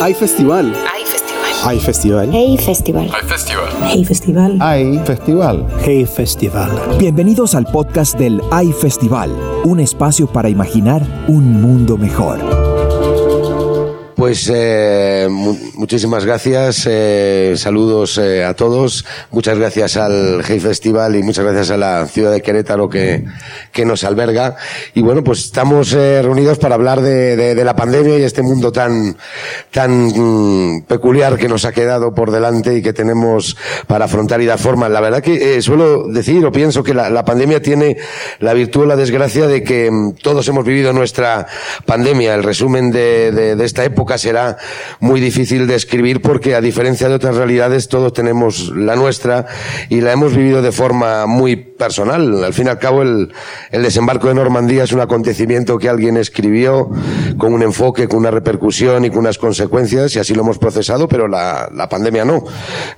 Hay festival. Hay festival. Hay festival. Hey Festival. Hay festival. Hey Festival. Hay festival. Hey Festival. Bienvenidos al podcast del AI Festival, un espacio para imaginar un mundo mejor. Pues eh, mu- muchísimas gracias, eh, saludos eh, a todos, muchas gracias al Hey Festival y muchas gracias a la ciudad de Querétaro que, que nos alberga. Y bueno, pues estamos reunidos para hablar de, la pandemia y este mundo tan, tan mm, peculiar que nos ha quedado por delante y que tenemos para afrontar y dar forma. La verdad que suelo decir o pienso que la, pandemia tiene la virtud o la desgracia de que mm, todos hemos vivido nuestra pandemia. El resumen de esta época será muy difícil de escribir porque a diferencia de otras realidades todos tenemos la nuestra y la hemos vivido de forma muy personal. Al fin y al cabo el, el desembarco de Normandía es un acontecimiento que alguien escribió con un enfoque, con una repercusión y con unas consecuencias y así lo hemos procesado, pero la, la pandemia no.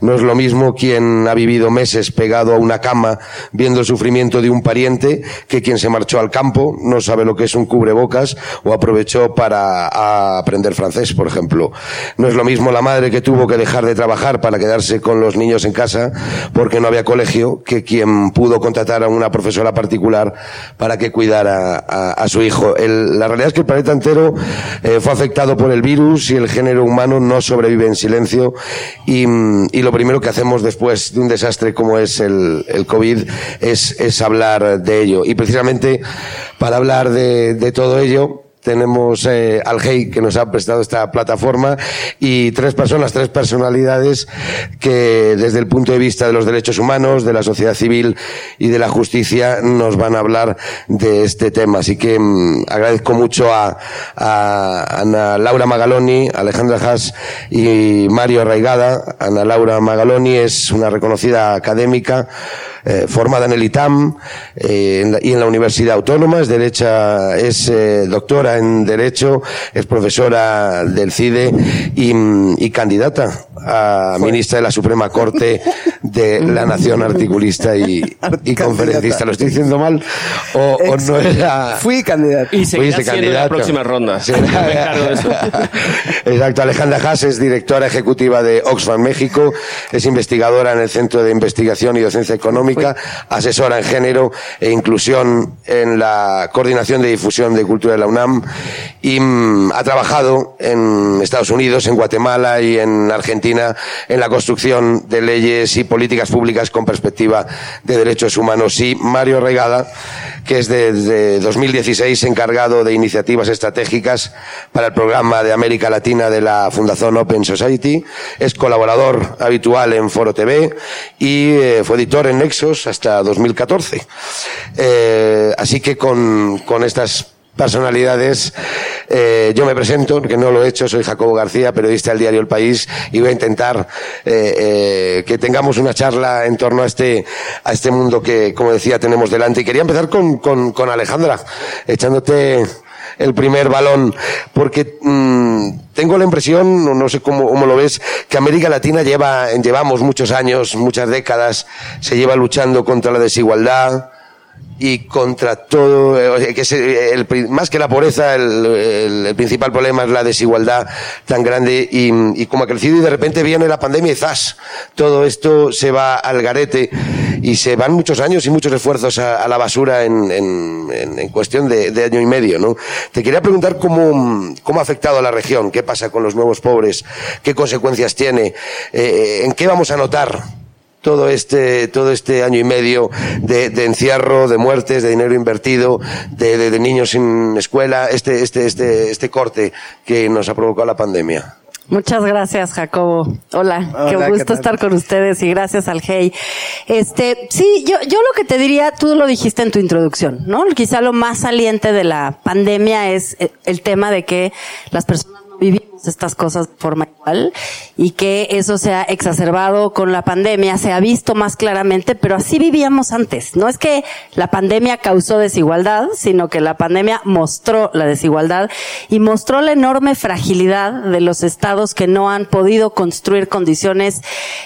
No es lo mismo quien ha vivido meses pegado a una cama viendo el sufrimiento de un pariente que quien se marchó al campo, no sabe lo que es un cubrebocas o aprovechó para aprender francés, por ejemplo. No es lo mismo la madre que tuvo que dejar de trabajar para quedarse con los niños en casa porque no había colegio que quien pudo contratar a una profesora particular para que cuidara a, su hijo. La realidad es que el planeta entero eh, fue afectado por el virus y el género humano no sobrevive en silencio y, mm, lo primero que hacemos después de un desastre como es el, COVID es, hablar de ello. Y precisamente para hablar de todo ello, tenemos eh, al GEI que nos ha prestado esta plataforma y tres personas, tres personalidades que desde el punto de vista de los derechos humanos, de la sociedad civil y de la justicia nos van a hablar de este tema. Así que mm, agradezco mucho a, a Ana Laura Magaloni, Alejandra Haas y Mario Arraigada. Ana Laura Magaloni es una reconocida académica eh, formada en el ITAM eh, en la- y en la Universidad Autónoma, es derecha, es eh, doctora en Derecho, es profesora del CIDE y, y candidata a ministra de la Suprema Corte de la Nación Articulista y, y conferencista. ¿Lo estoy diciendo mal? ¿O, o no era...? Fui candidato. Y seguirá Fuiste siendo en la próxima ronda. Sí. Me encargo de eso. Exacto. Alejandra Haas es directora ejecutiva de Oxfam México, es investigadora en el Centro de Investigación y Docencia Económica, asesora en género e inclusión en la Coordinación de Difusión de Cultura de la UNAM y mm, ha trabajado en Estados Unidos, en Guatemala y en Argentina en la construcción de leyes y políticas públicas con perspectiva de derechos humanos. Y Mario Regada, que es desde 2016 encargado de iniciativas estratégicas para el programa de América Latina de la Fundación Open Society, es colaborador habitual en Foro TV y eh, fue editor en Hasta 2014. Eh, así que con, con estas personalidades. Eh, yo me presento, que no lo he hecho, soy Jacobo García, periodista del diario El País, y voy a intentar eh, que tengamos una charla en torno a este, a este mundo que, como decía, tenemos delante. Y quería empezar con, con, con Alejandra, echándote el primer balón, porque mm, tengo la impresión, no- sé cómo, cómo lo ves, que América Latina lleva, llevamos muchos años, muchas décadas, se lleva luchando contra la desigualdad, y contra todo, eh, que es el, más que la pobreza, el, el- el principal problema es la desigualdad tan grande y, y como ha crecido y de repente viene la pandemia y ¡zas! Todo esto se va al garete y se van muchos años y muchos esfuerzos a, la basura en, en- en- en cuestión de, de año y medio, ¿no? Te quería preguntar cómo, cómo ha afectado a la región, qué pasa con los nuevos pobres, qué consecuencias tiene, eh, en qué vamos a notar todo este, todo este año y medio de, de encierro, de muertes, de dinero invertido, de, de- de niños sin escuela, este, este, este, este corte que nos ha provocado la pandemia. Muchas gracias, Jacobo. Hola, Hola, qué ¿qué gusto estar con ustedes y gracias al Hey. Este, sí, yo, yo lo que te diría, tú lo dijiste en tu introducción, ¿no? Quizá lo más saliente de la pandemia es el, el tema de que las personas vivimos estas cosas de forma igual y que eso se ha exacerbado con la pandemia, se ha visto más claramente, pero así vivíamos antes. No es que la pandemia causó desigualdad, sino que la pandemia mostró la desigualdad y mostró la enorme fragilidad de los estados que no han podido construir condiciones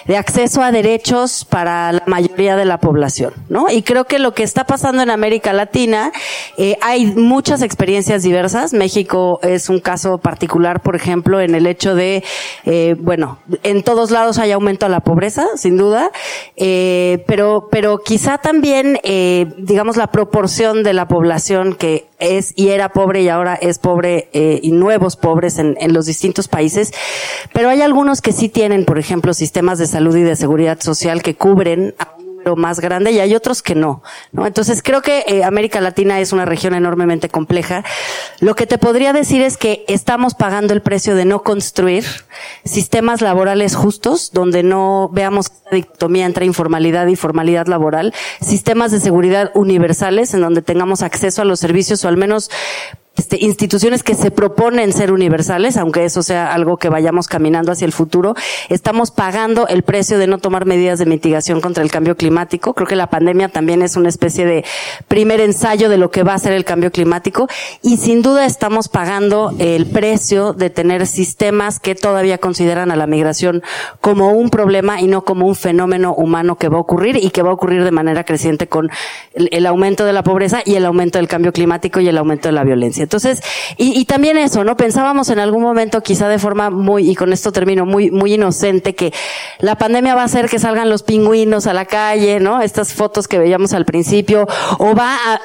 de acceso a derechos para la mayoría de la población, ¿no? Y creo que lo que está pasando en América Latina, eh, hay muchas experiencias diversas. México es un caso particular, por ejemplo, en el hecho de, eh, bueno, en todos lados hay aumento a la pobreza, sin duda, eh, pero, pero quizá también, eh, digamos, la proporción de la población que es y era pobre y ahora es pobre eh, y nuevos pobres en, en los distintos países, pero hay algunos que sí tienen, por ejemplo, sistemas de salud y de seguridad social que cubren número más grande y hay otros que no. Entonces creo que eh, América Latina es una región enormemente compleja. Lo que te podría decir es que estamos pagando el precio de no construir sistemas laborales justos, donde no veamos dicotomía entre informalidad y formalidad laboral, sistemas de seguridad universales en donde tengamos acceso a los servicios o al menos este, instituciones que se proponen ser universales, aunque eso sea algo que vayamos caminando hacia el futuro, estamos pagando el precio de no tomar medidas de mitigación contra el cambio climático. Creo que la pandemia también es una especie de primer ensayo de lo que va a ser el cambio climático y sin duda estamos pagando el precio de tener sistemas que todavía consideran a la migración como un problema y no como un fenómeno humano que va a ocurrir y que va a ocurrir de manera creciente con el, aumento de la pobreza y el aumento del cambio climático y el aumento de la violencia. Entonces, y, también eso, ¿no? Pensábamos en algún momento, quizá de forma muy, y con esto termino, muy, muy inocente, que la pandemia va a hacer que salgan los pingüinos a la calle, ¿no? Estas fotos que veíamos al principio, o va a,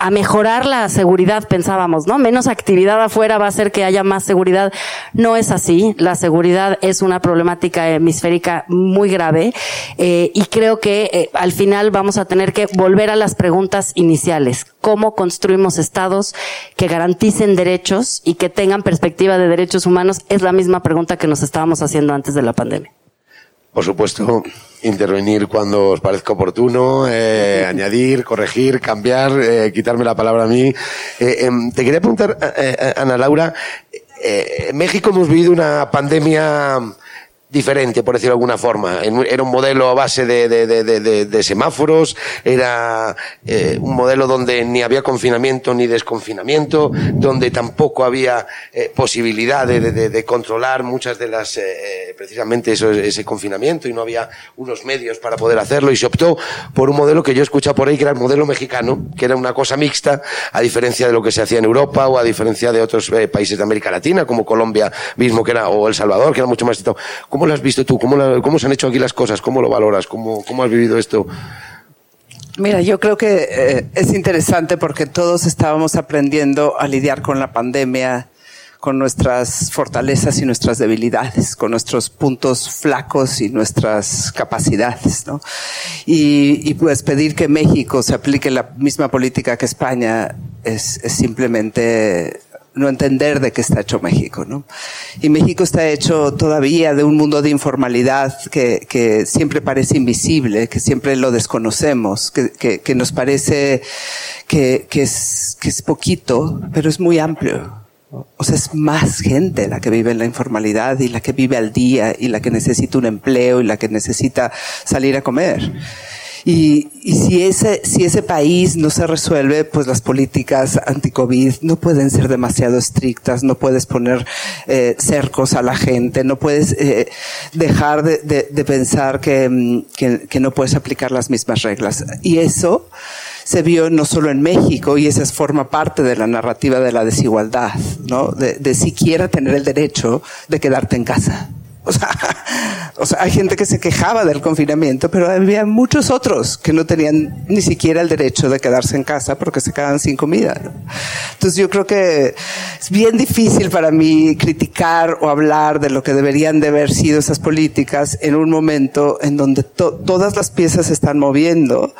a mejorar la seguridad, pensábamos, ¿no? Menos actividad afuera va a hacer que haya más seguridad. No es así. La seguridad es una problemática hemisférica muy grave, eh, y creo que eh, al final vamos a tener que volver a las preguntas iniciales. ¿Cómo construimos estados que garanticen derechos y que tengan perspectiva de derechos humanos es la misma pregunta que nos estábamos haciendo antes de la pandemia. Por supuesto, intervenir cuando os parezca oportuno, eh, añadir, corregir, cambiar, eh, quitarme la palabra a mí. Eh, te quería preguntar, Ana Laura, en México hemos vivido una pandemia diferente, por decirlo de alguna forma. Era un modelo a base de, de, de, de semáforos, era eh, un modelo donde ni había confinamiento ni desconfinamiento, donde tampoco había eh, posibilidad de, controlar muchas de las, eh, precisamente eso, ese confinamiento y no había unos medios para poder hacerlo y se optó por un modelo que yo he escuchado por ahí que era el modelo mexicano, que era una cosa mixta, a diferencia de lo que se hacía en Europa o a diferencia de otros países de América Latina, como Colombia mismo, que era, o El Salvador, que era mucho más... ¿Cómo has visto tú? ¿Cómo, ¿Cómo se han hecho aquí las cosas? ¿Cómo lo valoras? ¿Cómo, cómo has vivido esto? Mira, yo creo que eh, es interesante porque todos estábamos aprendiendo a lidiar con la pandemia, con nuestras fortalezas y nuestras debilidades, con nuestros puntos flacos y nuestras capacidades, ¿no? Y, y pues pedir que México se aplique la misma política que España es, es simplemente no entender de qué está hecho México, ¿no? Y México está hecho todavía de un mundo de informalidad que, que siempre parece invisible, que siempre lo desconocemos, que, que, que nos parece que, que, es, que es poquito, pero es muy amplio. O sea, es más gente la que vive en la informalidad y la que vive al día y la que necesita un empleo y la que necesita salir a comer. Y, y si ese, si ese país no se resuelve, pues las políticas anti-COVID no pueden ser demasiado estrictas, no puedes poner eh, cercos a la gente, no puedes eh, dejar de, de, de pensar que, que, que no puedes aplicar las mismas reglas. Y eso, se vio no solo en México, y esa forma parte de la narrativa de la desigualdad, ¿no? De, de siquiera tener el derecho de quedarte en casa. O sea, o sea, hay gente que se quejaba del confinamiento, pero había muchos otros que no tenían ni siquiera el derecho de quedarse en casa porque se quedaban sin comida. ¿no? Entonces yo creo que es bien difícil para mí criticar o hablar de lo que deberían de haber sido esas políticas en un momento en donde to todas las piezas se están moviendo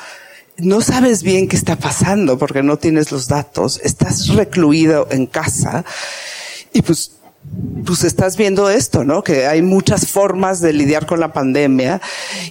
no sabes bien qué está pasando porque no tienes los datos, estás recluido en casa y pues pues estás viendo esto, ¿no? Que hay muchas formas de lidiar con la pandemia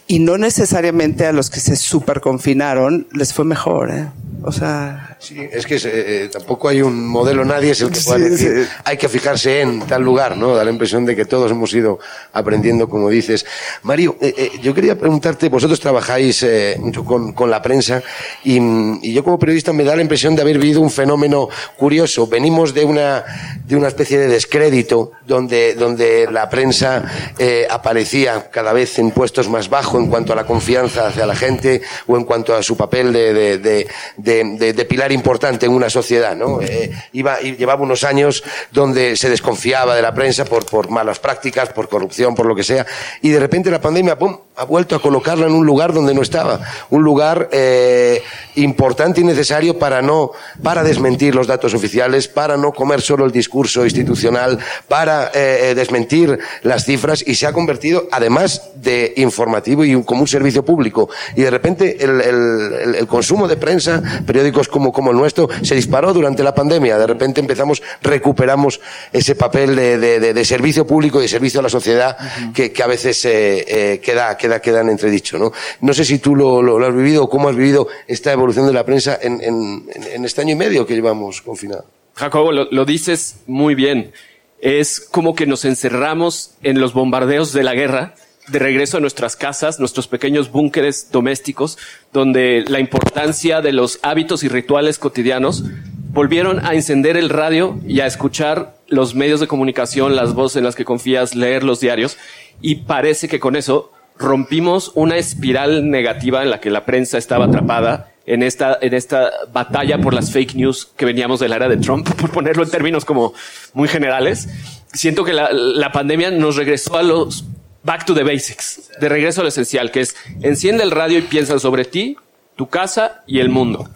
y no necesariamente a los que se super confinaron les fue mejor, ¿eh? O sea. Sí, es que eh, tampoco hay un modelo, nadie es el que pueda sí, decir, sí. hay que fijarse en tal lugar, ¿no? Da la impresión de que todos hemos ido aprendiendo, como dices. Mario, eh, eh, yo quería preguntarte, vosotros trabajáis eh, mucho con, con, la prensa y, y, yo como periodista me da la impresión de haber vivido un fenómeno curioso. Venimos de una, de una especie de descrédito donde, donde la prensa eh, aparecía cada vez en puestos más bajos en cuanto a la confianza hacia la gente o en cuanto a su papel de, de, de, de, pilar importante en una sociedad, ¿no? Eh, iba, llevaba unos años donde se desconfiaba de la prensa por, por malas prácticas, por corrupción, por lo que sea, y de repente la pandemia, ¡pum!, ha vuelto a colocarla en un lugar donde no estaba, un lugar eh, importante y necesario para no, para desmentir los datos oficiales, para no comer solo el discurso institucional, para eh, eh, desmentir las cifras y se ha convertido, además de informativo y un, como un servicio público. Y de repente el, el, el, consumo de prensa, periódicos como, como el nuestro, se disparó durante la pandemia. De repente empezamos, recuperamos ese papel de, de, de servicio público y de servicio a la sociedad que, que, a veces eh, queda queda, queda en entredicho. ¿no? no sé si tú lo, lo, lo has vivido o cómo has vivido esta evolución de la prensa en, en, en este año y medio que llevamos confinados. Jacobo, lo, lo dices muy bien. Es como que nos encerramos en los bombardeos de la guerra de regreso a nuestras casas, nuestros pequeños búnkeres domésticos, donde la importancia de los hábitos y rituales cotidianos volvieron a encender el radio y a escuchar los medios de comunicación, las voces en las que confías, leer los diarios, y parece que con eso rompimos una espiral negativa en la que la prensa estaba atrapada en esta, en esta batalla por las fake news que veníamos de la era de Trump, por ponerlo en términos como muy generales. Siento que la, pandemia nos regresó a los back to the basics, de regreso a lo esencial, que es enciende el radio y piensa sobre ti, tu casa y el mundo.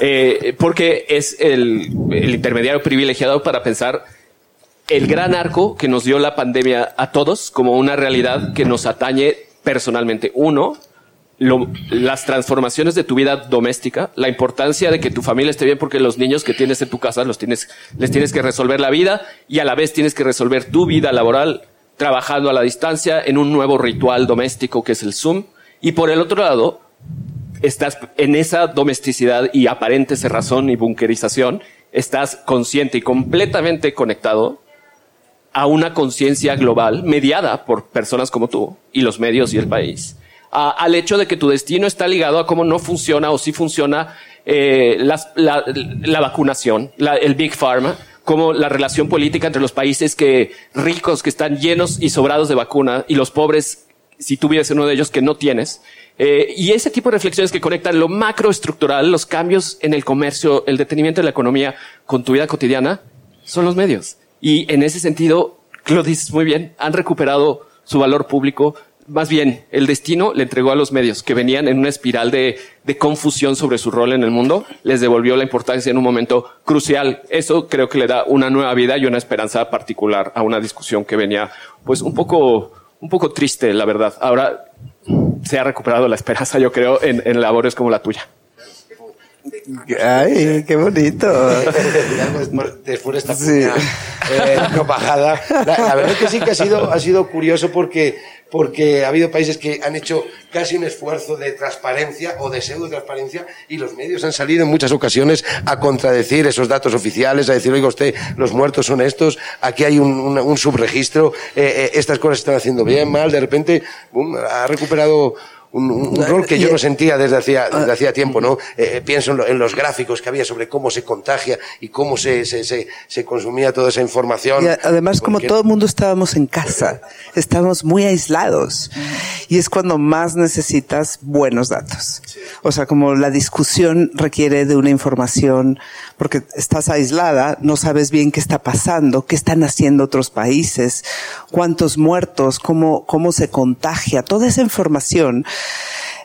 Eh, porque es el intermediario privilegiado para pensar el gran arco que nos dio la pandemia a todos como una realidad que nos atañe personalmente. Uno, lo, las transformaciones de tu vida doméstica, la importancia de que tu familia esté bien porque los niños que tienes en tu casa los tienes, les tienes que resolver la vida y a la vez tienes que resolver tu vida laboral trabajando a la distancia en un nuevo ritual doméstico que es el Zoom. Y por el otro lado, estás en esa domesticidad y aparente cerrazón y bunkerización, estás consciente y completamente conectado a una conciencia global mediada por personas como tú y los medios y el país, a, al hecho de que tu destino está ligado a cómo no funciona o si funciona eh, la, la, vacunación, la, el Big Pharma, como la relación política entre los países que ricos que están llenos y sobrados de vacuna y los pobres, si tú vives en uno de ellos que no tienes. Eh, y ese tipo de reflexiones que conectan lo macroestructural, los cambios en el comercio, el detenimiento de la economía con tu vida cotidiana, son los medios. Y en ese sentido, lo dices muy bien, han recuperado su valor público. Más bien, el destino le entregó a los medios que venían en una espiral de, de, confusión sobre su rol en el mundo, les devolvió la importancia en un momento crucial. Eso creo que le da una nueva vida y una esperanza particular a una discusión que venía, pues, un poco, un poco triste, la verdad. Ahora se ha recuperado la esperanza, yo creo, en, en labores como la tuya. Ay, qué bonito. Después de esta sí. eh. La, la, verdad es que sí que ha sido, ha sido curioso porque, porque ha habido países que han hecho casi un esfuerzo de transparencia o de pseudo transparencia y los medios han salido en muchas ocasiones a contradecir esos datos oficiales, a decir, oiga usted, los muertos son estos, aquí hay un, un, un subregistro, eh, eh, estas cosas se están haciendo bien, mal, de repente um, ha recuperado un, un, rol que yo no sentía desde hacía, desde hacía tiempo, ¿no? Eh, pienso en, lo, en, los gráficos que había sobre cómo se contagia y cómo se, se, se, se consumía toda esa información. Y además, porque... como todo el mundo estábamos en casa, estábamos muy aislados. Y es cuando más necesitas buenos datos. O sea, como la discusión requiere de una información, porque estás aislada, no sabes bien qué está pasando, qué están haciendo otros países, cuántos muertos, cómo, cómo se contagia, toda esa información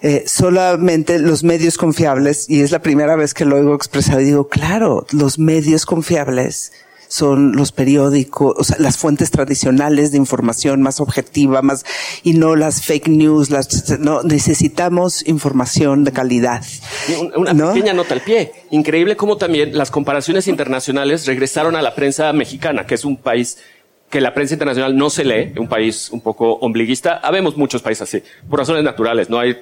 eh, solamente los medios confiables, y es la primera vez que lo oigo expresado, digo, claro, los medios confiables son los periódicos, o sea, las fuentes tradicionales de información más objetiva, más, y no las fake news, las, no, necesitamos información de calidad. Una ¿no? pequeña nota al pie. Increíble cómo también las comparaciones internacionales regresaron a la prensa mexicana, que es un país que la prensa internacional no se lee, un país un poco ombliguista. Habemos muchos países así, por razones naturales, no hay,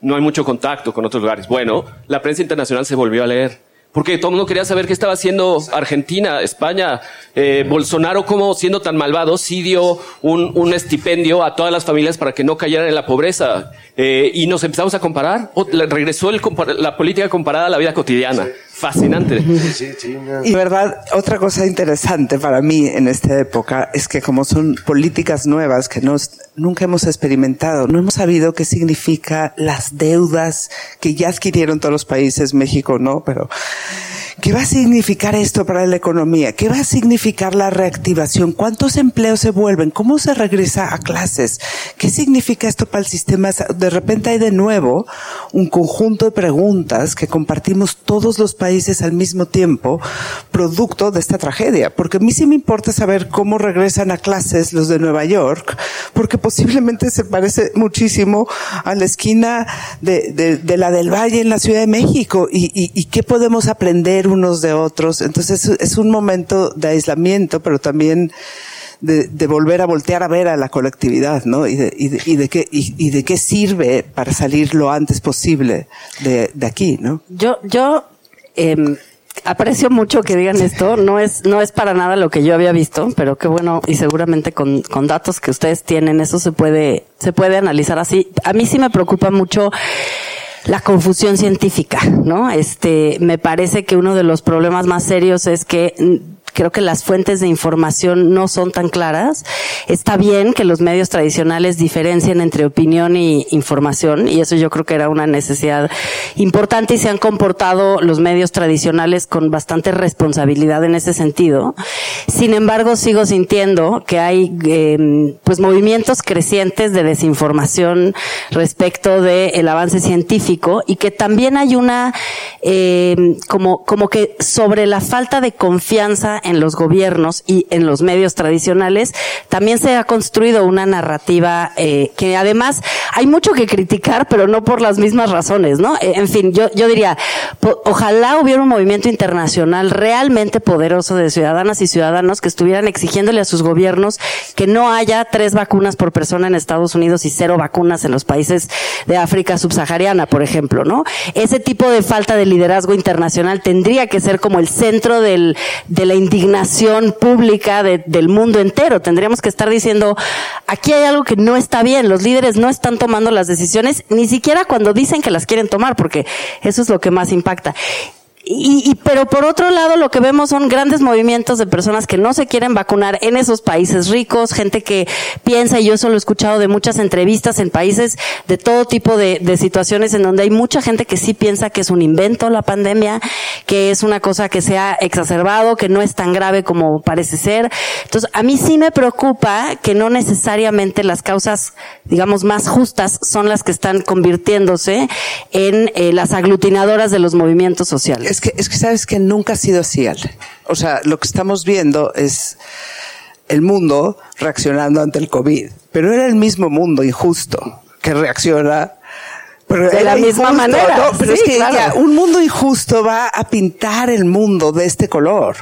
no hay mucho contacto con otros lugares. Bueno, la prensa internacional se volvió a leer. Porque todo el mundo quería saber qué estaba haciendo Argentina, España, eh, Bolsonaro, cómo siendo tan malvado, sí dio un, un, estipendio a todas las familias para que no cayeran en la pobreza. Eh, y nos empezamos a comparar. Regresó el, la política comparada a la vida cotidiana. fascinante. Y verdad, otra cosa interesante para mí en esta época es que como son políticas nuevas que nos, nunca hemos experimentado, no hemos sabido qué significa las deudas que ya adquirieron todos los países, México no, pero ¿Qué va a significar esto para la economía? ¿Qué va a significar la reactivación? ¿Cuántos empleos se vuelven? ¿Cómo se regresa a clases? ¿Qué significa esto para el sistema? De repente hay de nuevo un conjunto de preguntas que compartimos todos los países al mismo tiempo, producto de esta tragedia. Porque a mí sí me importa saber cómo regresan a clases los de Nueva York, porque posiblemente se parece muchísimo a la esquina de, la del Valle en la Ciudad de México. ¿Y, qué podemos aprender? Unos de otros. Entonces es un momento de aislamiento, pero también de, volver a voltear a ver a la colectividad, ¿no? Y de, y de, qué, y, de qué sirve para salir lo antes posible de, aquí, ¿no? Yo, yo, em, aprecio mucho que digan esto. No es, no es para nada lo que yo había visto, pero qué bueno, y seguramente con, con datos que ustedes tienen, eso se puede, se puede analizar así. A mí sí me preocupa mucho la confusión científica, ¿no? Este, me parece que uno de los problemas más serios es que creo que las fuentes de información no son tan claras. Está bien que los medios tradicionales diferencien entre opinión y información, y eso yo creo que era una necesidad importante y se han comportado los medios tradicionales con bastante responsabilidad en ese sentido. Sin embargo, sigo sintiendo que hay eh, pues movimientos crecientes de desinformación respecto del avance científico y que también hay una eh, como como que sobre la falta de confianza en los gobiernos y en los medios tradicionales, también se ha construido una narrativa eh, que además hay mucho que criticar, pero no por las mismas razones, ¿no? Eh, en fin, yo, yo diría, ojalá hubiera un movimiento internacional realmente poderoso de ciudadanas y ciudadanos que estuvieran exigiéndole a sus gobiernos que no haya tres vacunas por persona en Estados Unidos y cero vacunas en los países de África subsahariana, por ejemplo, ¿no? Ese tipo de falta de liderazgo internacional tendría que ser como el centro del, de la indignación pública del mundo entero. Tendríamos que estar diciendo, aquí hay algo que no está bien, los líderes no están tomando las decisiones, ni siquiera cuando dicen que las quieren tomar, porque eso es lo que más impacta. Y, pero por otro lado, lo que vemos son grandes movimientos de personas que no se quieren vacunar en esos países ricos, gente que piensa, y yo eso lo he escuchado de muchas entrevistas en países de todo tipo de, de situaciones en donde hay mucha gente que sí piensa que es un invento la pandemia, que es una cosa que se ha exacerbado, que no es tan grave como parece ser. Entonces, a mí sí me preocupa que no necesariamente las causas, digamos, más justas son las que están convirtiéndose en eh, las aglutinadoras de los movimientos sociales es que, es que sabes que nunca ha sido así, Ale. O sea, lo que estamos viendo es el mundo reaccionando ante el COVID. Pero era el mismo mundo injusto que reacciona de la misma manera. pero es que un mundo injusto va a pintar el mundo de este color.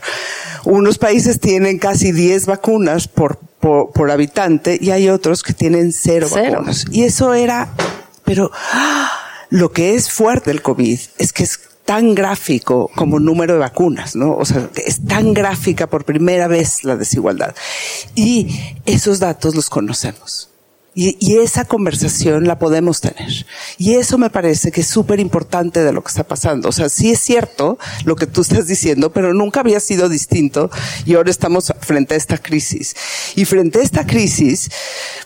Unos países tienen casi 10 vacunas por, por, habitante y hay otros que tienen cero, cero. vacunas. Y eso era, pero ¡ah! lo que es fuerte el COVID es que es tan gráfico como número de vacunas, ¿no? O sea, es tan gráfica por primera vez la desigualdad. Y esos datos los conocemos. Y, esa conversación la podemos tener. Y eso me parece que es súper importante de lo que está pasando. O sea, sí es cierto lo que tú estás diciendo, pero nunca había sido distinto y ahora estamos frente a esta crisis. Y frente a esta crisis,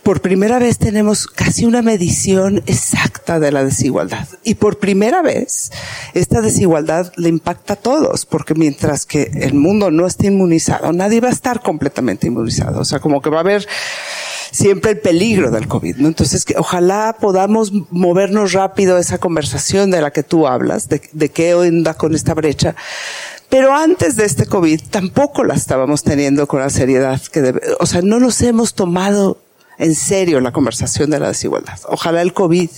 por primera vez tenemos casi una medición exacta de la desigualdad. Y por primera vez, esta desigualdad le impacta a todos, porque mientras que el mundo no esté inmunizado, nadie va a estar completamente inmunizado. O sea, como que va a haber siempre el peligro del COVID, ¿no? Entonces, que ojalá podamos movernos rápido esa conversación de la que tú hablas, de, de qué onda con esta brecha. Pero antes de este COVID tampoco la estábamos teniendo con la seriedad que debe, o sea, no nos hemos tomado en serio la conversación de la desigualdad. Ojalá el COVID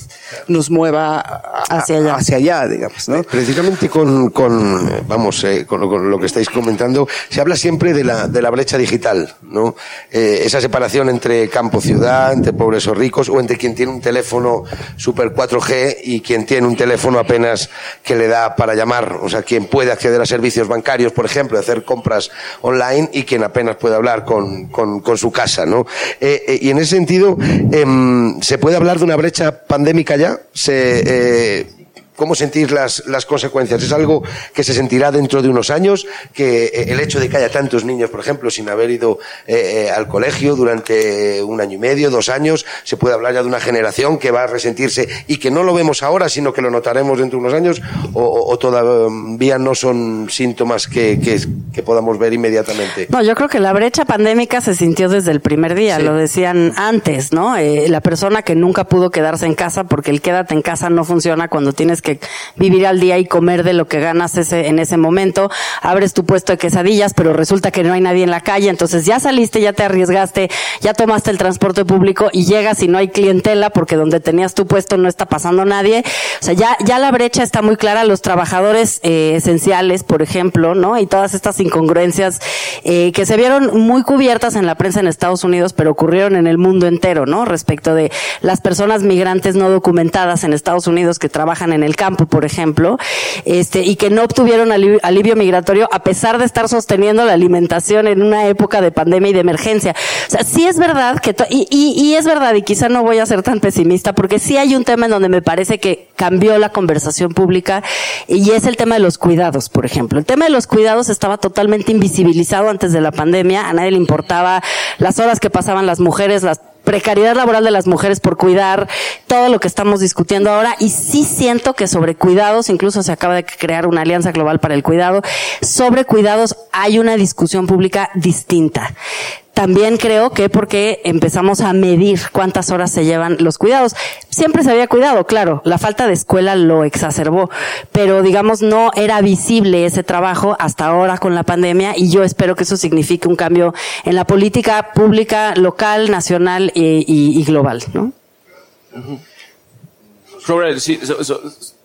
nos mueva hacia allá, hacia allá digamos. ¿no? Precisamente con, con vamos, eh, con, lo que estáis comentando, se habla siempre de la, de la brecha digital, ¿no? Eh, esa separación entre campo-ciudad, entre pobres o ricos, o entre quien tiene un teléfono super 4G y quien tiene un teléfono apenas que le da para llamar, o sea, quien puede acceder a servicios bancarios, por ejemplo, hacer compras online y quien apenas puede hablar con, con, con su casa, ¿no? Eh, y en ese sentido, em, ¿se puede hablar de una brecha pandémica ya? ¿Se, eh, ¿Cómo sentís las, las consecuencias? ¿Es algo que se sentirá dentro de unos años? Que eh, el hecho de que haya tantos niños, por ejemplo, sin haber ido eh, eh, al colegio durante un año y medio, dos años, se puede hablar ya de una generación que va a resentirse y que no lo vemos ahora, sino que lo notaremos dentro de unos años, o, o todavía no son síntomas que, que, que, podamos ver inmediatamente. No, yo creo que la brecha pandémica se sintió desde el primer día, sí. lo decían antes, ¿no? Eh, la persona que nunca pudo quedarse en casa, porque el quédate en casa no funciona cuando tienes que vivir al día y comer de lo que ganas ese, en ese momento. Abres tu puesto de quesadillas, pero resulta que no hay nadie en la calle, entonces ya saliste, ya te arriesgaste, ya tomaste el transporte público y llegas y no hay clientela porque donde tenías tu puesto no está pasando nadie. O sea, ya, ya la brecha está muy clara. Los trabajadores eh, esenciales, por ejemplo, ¿no? Y todas estas incongruencias eh, que se vieron muy cubiertas en la prensa en Estados Unidos, pero ocurrieron en el mundo entero, ¿no? Respecto de las personas migrantes no documentadas en Estados Unidos que trabajan en el campo, por ejemplo, este, y que no obtuvieron alivio, migratorio a pesar de estar sosteniendo la alimentación en una época de pandemia y de emergencia. O sea, sí es verdad que, y, y es verdad, y quizá no voy a ser tan pesimista, porque sí hay un tema en donde me parece que cambió la conversación pública, y es el tema de los cuidados, por ejemplo. El tema de los cuidados estaba totalmente invisibilizado antes de la pandemia, a nadie le importaba las horas que pasaban las mujeres, las precariedad laboral de las mujeres por cuidar, todo lo que estamos discutiendo ahora, y sí siento que sobre cuidados, incluso se acaba de crear una alianza global para el cuidado, sobre cuidados hay una discusión pública distinta. También creo que porque empezamos a medir cuántas horas se llevan los cuidados. Siempre se había cuidado, claro, la falta de escuela lo exacerbó, pero digamos no era visible ese trabajo hasta ahora con la pandemia y yo espero que eso signifique un cambio en la política pública local, nacional y, global, ¿no?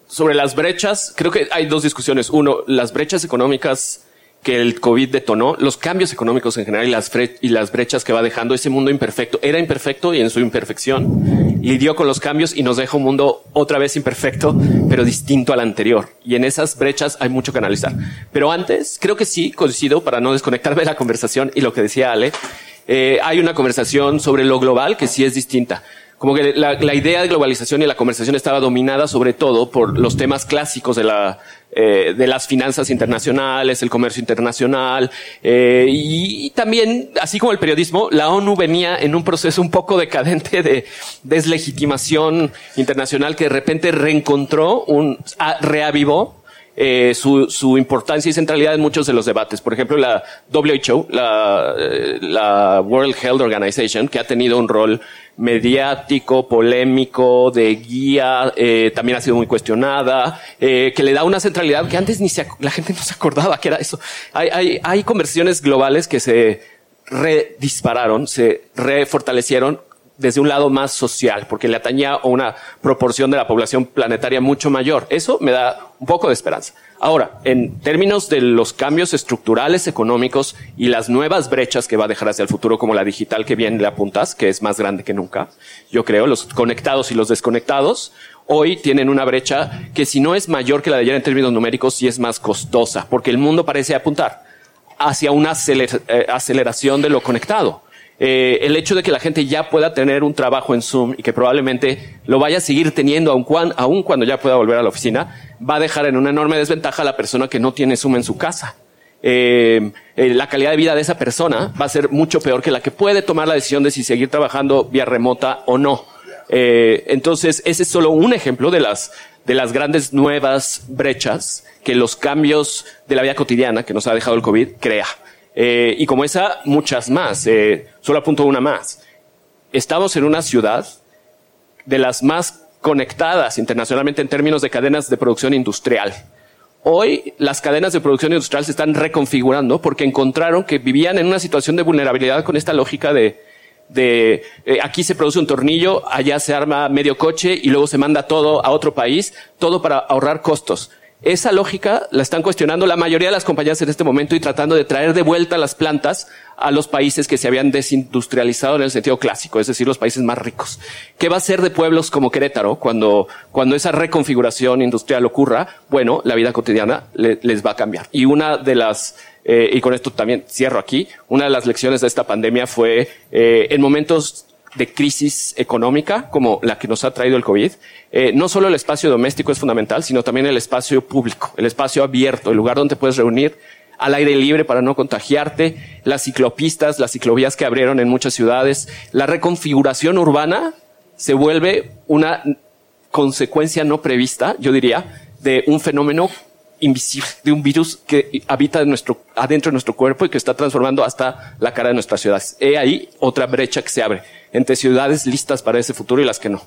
Sobre las brechas, creo que hay dos discusiones. Uno, las brechas económicas que el COVID detonó, los cambios económicos en general y las, y las brechas que va dejando ese mundo imperfecto. Era imperfecto y en su imperfección lidió con los cambios y nos deja un mundo otra vez imperfecto, pero distinto al anterior. Y en esas brechas hay mucho que analizar. Pero antes, creo que sí coincido para no desconectarme de la conversación y lo que decía Ale. Eh, hay una conversación sobre lo global que sí es distinta como que la, la, idea de globalización y la conversación estaba dominada sobre todo por los temas clásicos de la eh, de las finanzas internacionales, el comercio internacional eh, y, también, así como el periodismo, la ONU venía en un proceso un poco decadente de deslegitimación internacional que de repente reencontró, un, reavivó eh, su, su, importancia y centralidad en muchos de los debates. Por ejemplo, la WHO, la, la World Health Organization, que ha tenido un rol mediático, polémico, de guía, eh, también ha sido muy cuestionada, eh, que le da una centralidad que antes ni se, la gente no se acordaba que era eso. Hay, hay, hay conversiones globales que se redispararon, se refortalecieron desde un lado más social, porque le atañía a una proporción de la población planetaria mucho mayor. Eso me da un poco de esperanza. Ahora, en términos de los cambios estructurales económicos y las nuevas brechas que va a dejar hacia el futuro, como la digital que bien le apuntas, que es más grande que nunca, yo creo, los conectados y los desconectados, hoy tienen una brecha que si no es mayor que la de ayer en términos numéricos, sí es más costosa, porque el mundo parece apuntar hacia una eh, aceleración de lo conectado eh, el hecho de que la gente ya pueda tener un trabajo en Zoom y que probablemente lo vaya a seguir teniendo aun, aun cuando ya pueda volver a la oficina, va a dejar en una enorme desventaja a la persona que no tiene Zoom en su casa. Eh, eh, la calidad de vida de esa persona va a ser mucho peor que la que puede tomar la decisión de si seguir trabajando vía remota o no. Eh, entonces, ese es solo un ejemplo de las, de las grandes nuevas brechas que los cambios de la vida cotidiana que nos ha dejado el COVID crea. Eh, y como esa, muchas más. Eh, solo apunto una más. Estamos en una ciudad de las más conectadas internacionalmente en términos de cadenas de producción industrial. Hoy las cadenas de producción industrial se están reconfigurando porque encontraron que vivían en una situación de vulnerabilidad con esta lógica de, de eh, aquí se produce un tornillo, allá se arma medio coche y luego se manda todo a otro país, todo para ahorrar costos. Esa lógica la están cuestionando la mayoría de las compañías en este momento y tratando de traer de vuelta las plantas a los países que se habían desindustrializado en el sentido clásico, es decir, los países más ricos. ¿Qué va a ser de pueblos como Querétaro cuando, cuando esa reconfiguración industrial ocurra? Bueno, la vida cotidiana le, les va a cambiar. Y una de las, eh, y con esto también cierro aquí, una de las lecciones de esta pandemia fue eh, en momentos de crisis económica como la que nos ha traído el COVID, eh, no solo el espacio doméstico es fundamental, sino también el espacio público, el espacio abierto, el lugar donde puedes reunir al aire libre para no contagiarte, las ciclopistas, las ciclovías que abrieron en muchas ciudades, la reconfiguración urbana se vuelve una consecuencia no prevista, yo diría, de un fenómeno invisible, de un virus que habita nuestro, adentro de nuestro cuerpo y que está transformando hasta la cara de nuestras ciudades. He ahí otra brecha que se abre entre ciudades listas para ese futuro y las que no.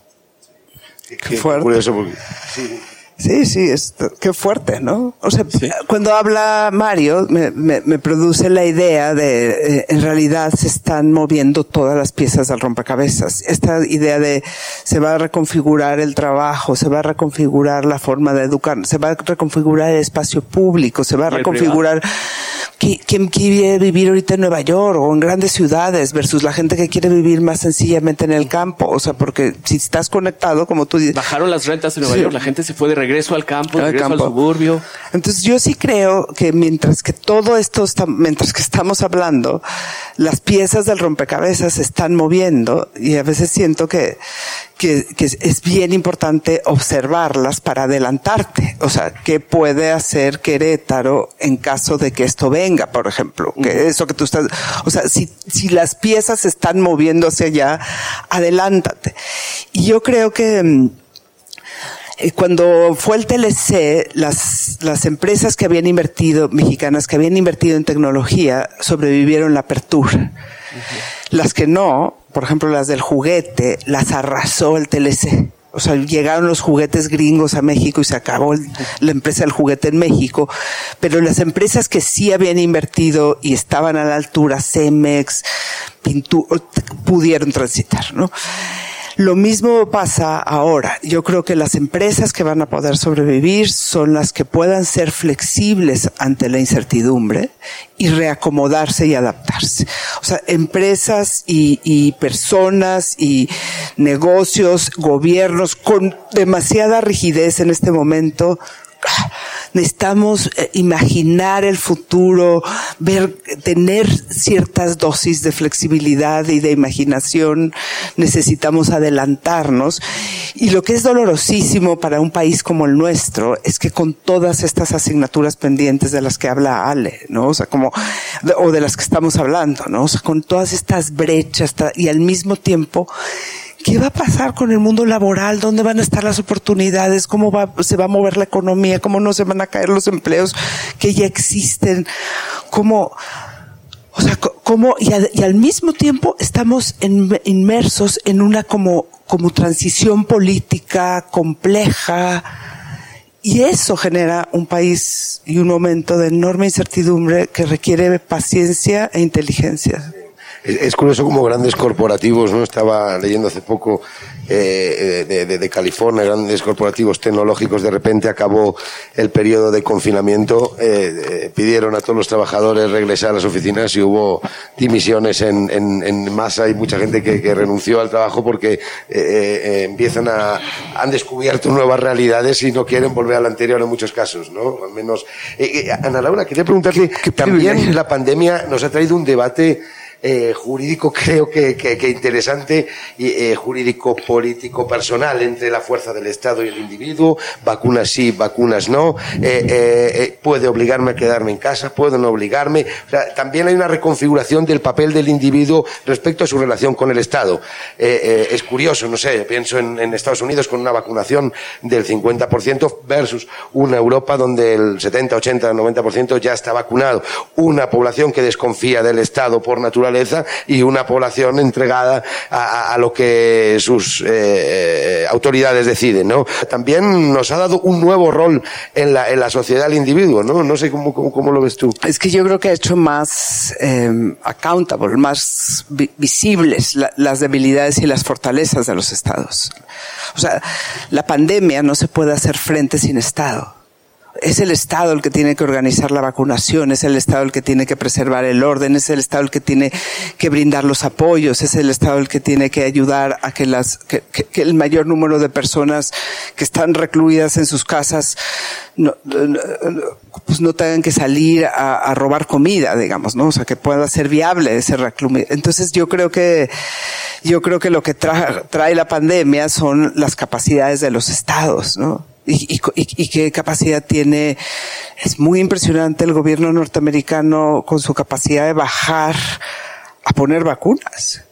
Qué, fuerte. Sí, sí, es, qué fuerte, ¿no? O sea, cuando habla Mario, me, me, produce la idea de, eh, en realidad se están moviendo todas las piezas del rompecabezas. Esta idea de se va a reconfigurar el trabajo, se va a reconfigurar la forma de educar, se va a reconfigurar el espacio público, se va a reconfigurar quién quiere vivir ahorita en Nueva York o en grandes ciudades versus la gente que quiere vivir más sencillamente en el campo. O sea, porque si estás conectado, como tú dices. Bajaron las rentas en Nueva York, la gente se fue de regreso al campo, regreso al suburbio. Entonces yo sí creo que mientras que todo esto está, mientras que estamos hablando, las piezas del rompecabezas se están moviendo y a veces siento que, que, es bien importante observarlas para adelantarte. O sea, ¿qué puede hacer Querétaro en caso de que esto venga, por ejemplo? Que eso que tú estás, o sea, si, si las piezas se están moviendo hacia allá, adelántate. Y yo creo que, mm, cuando fue el TLC, las, las empresas que habían invertido, mexicanas que habían invertido en tecnología, sobrevivieron la apertura. Las que no, por ejemplo, las del juguete, las arrasó el TLC. O sea, llegaron los juguetes gringos a México y se acabó la empresa del juguete en México. Pero las empresas que sí habían invertido y estaban a la altura, Cemex, Pintura, pudieron transitar, ¿no? Lo mismo pasa ahora. Yo creo que las empresas que van a poder sobrevivir son las que puedan ser flexibles ante la incertidumbre y reacomodarse y adaptarse. O sea, empresas y, y personas y negocios, gobiernos con demasiada rigidez en este momento necesitamos eh, imaginar el futuro, ver, tener ciertas dosis de flexibilidad y de imaginación, necesitamos adelantarnos. Y lo que es dolorosísimo para un país como el nuestro es que con todas estas asignaturas pendientes de las que habla Ale, ¿no? O sea, como, o de las que estamos hablando, ¿no? O sea, con todas estas brechas y al mismo tiempo ¿Qué va a pasar con el mundo laboral? ¿Dónde van a estar las oportunidades? ¿Cómo va, se va a mover la economía? ¿Cómo no se van a caer los empleos que ya existen? ¿Cómo, o sea, cómo, y, al mismo tiempo estamos inmersos en una como, como transición política compleja, y eso genera un país y un momento de enorme incertidumbre que requiere paciencia e inteligencia. Es, curioso como grandes corporativos, ¿no? Estaba leyendo hace poco eh, de, de, California, grandes corporativos tecnológicos, de repente acabó el periodo de confinamiento, eh, eh, pidieron a todos los trabajadores regresar a las oficinas y hubo dimisiones en, en, en masa y mucha gente que, que, renunció al trabajo porque eh, empiezan a, han descubierto nuevas realidades y no quieren volver a la anterior en muchos casos, ¿no? Al menos. Ana Laura, quería preguntarle también la pandemia nos ha traído un debate eh, jurídico creo que, que, interesante, eh, jurídico político personal entre la fuerza del Estado y el individuo, vacunas sí, vacunas no, eh, eh, puede obligarme a quedarme en casa, puede no obligarme. También hay una reconfiguración del papel del individuo respecto a su relación con el Estado. es curioso, no sé, pienso en, en, Estados Unidos con una vacunación del 50% versus una Europa donde el 70, 80, 90% ya está vacunado. Una población que desconfía del Estado por naturaleza y una población entregada a, lo que sus eh, eh, autoridades deciden, ¿no? También nos ha dado un nuevo rol en la, sociedad al individuo, ¿no? No sé cómo, cómo, lo ves tú. Es que yo creo que ha hecho más eh, accountable, más visibles las debilidades y las fortalezas de los estados. O sea, la pandemia no se puede hacer frente sin Estado es el Estado el que tiene que organizar la vacunación, es el Estado el que tiene que preservar el orden, es el Estado el que tiene que brindar los apoyos, es el Estado el que tiene que ayudar a que las, que, el mayor número de personas que están recluidas en sus casas no, pues no tengan que salir a, robar comida, digamos, ¿no? O sea, que pueda ser viable ese reclumido. Entonces yo creo que yo creo que lo que trae la pandemia son las capacidades de los estados, ¿no? Y, y, qué capacidad tiene. Es muy impresionante el gobierno norteamericano con su capacidad de bajar a poner vacunas.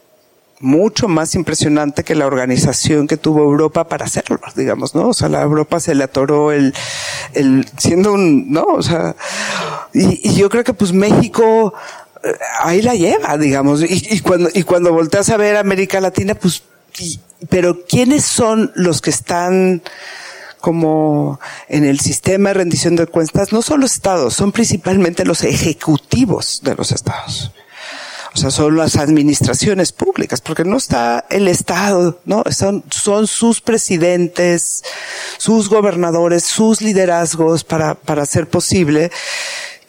Mucho más impresionante que la organización que tuvo Europa para hacerlo, digamos, ¿no? O sea, la Europa se le atoró el, el siendo un, ¿no? O sea, y, y yo creo que pues México, eh, ahí la lleva, digamos, y, y, cuando, y cuando volteas a ver América Latina, pues, pero ¿quiénes son los que están como en el sistema de rendición de cuentas? No son los estados, son principalmente los ejecutivos de los estados. O sea, son las administraciones públicas, porque no está el Estado, ¿no? Son, son sus presidentes, sus gobernadores, sus liderazgos para, para hacer posible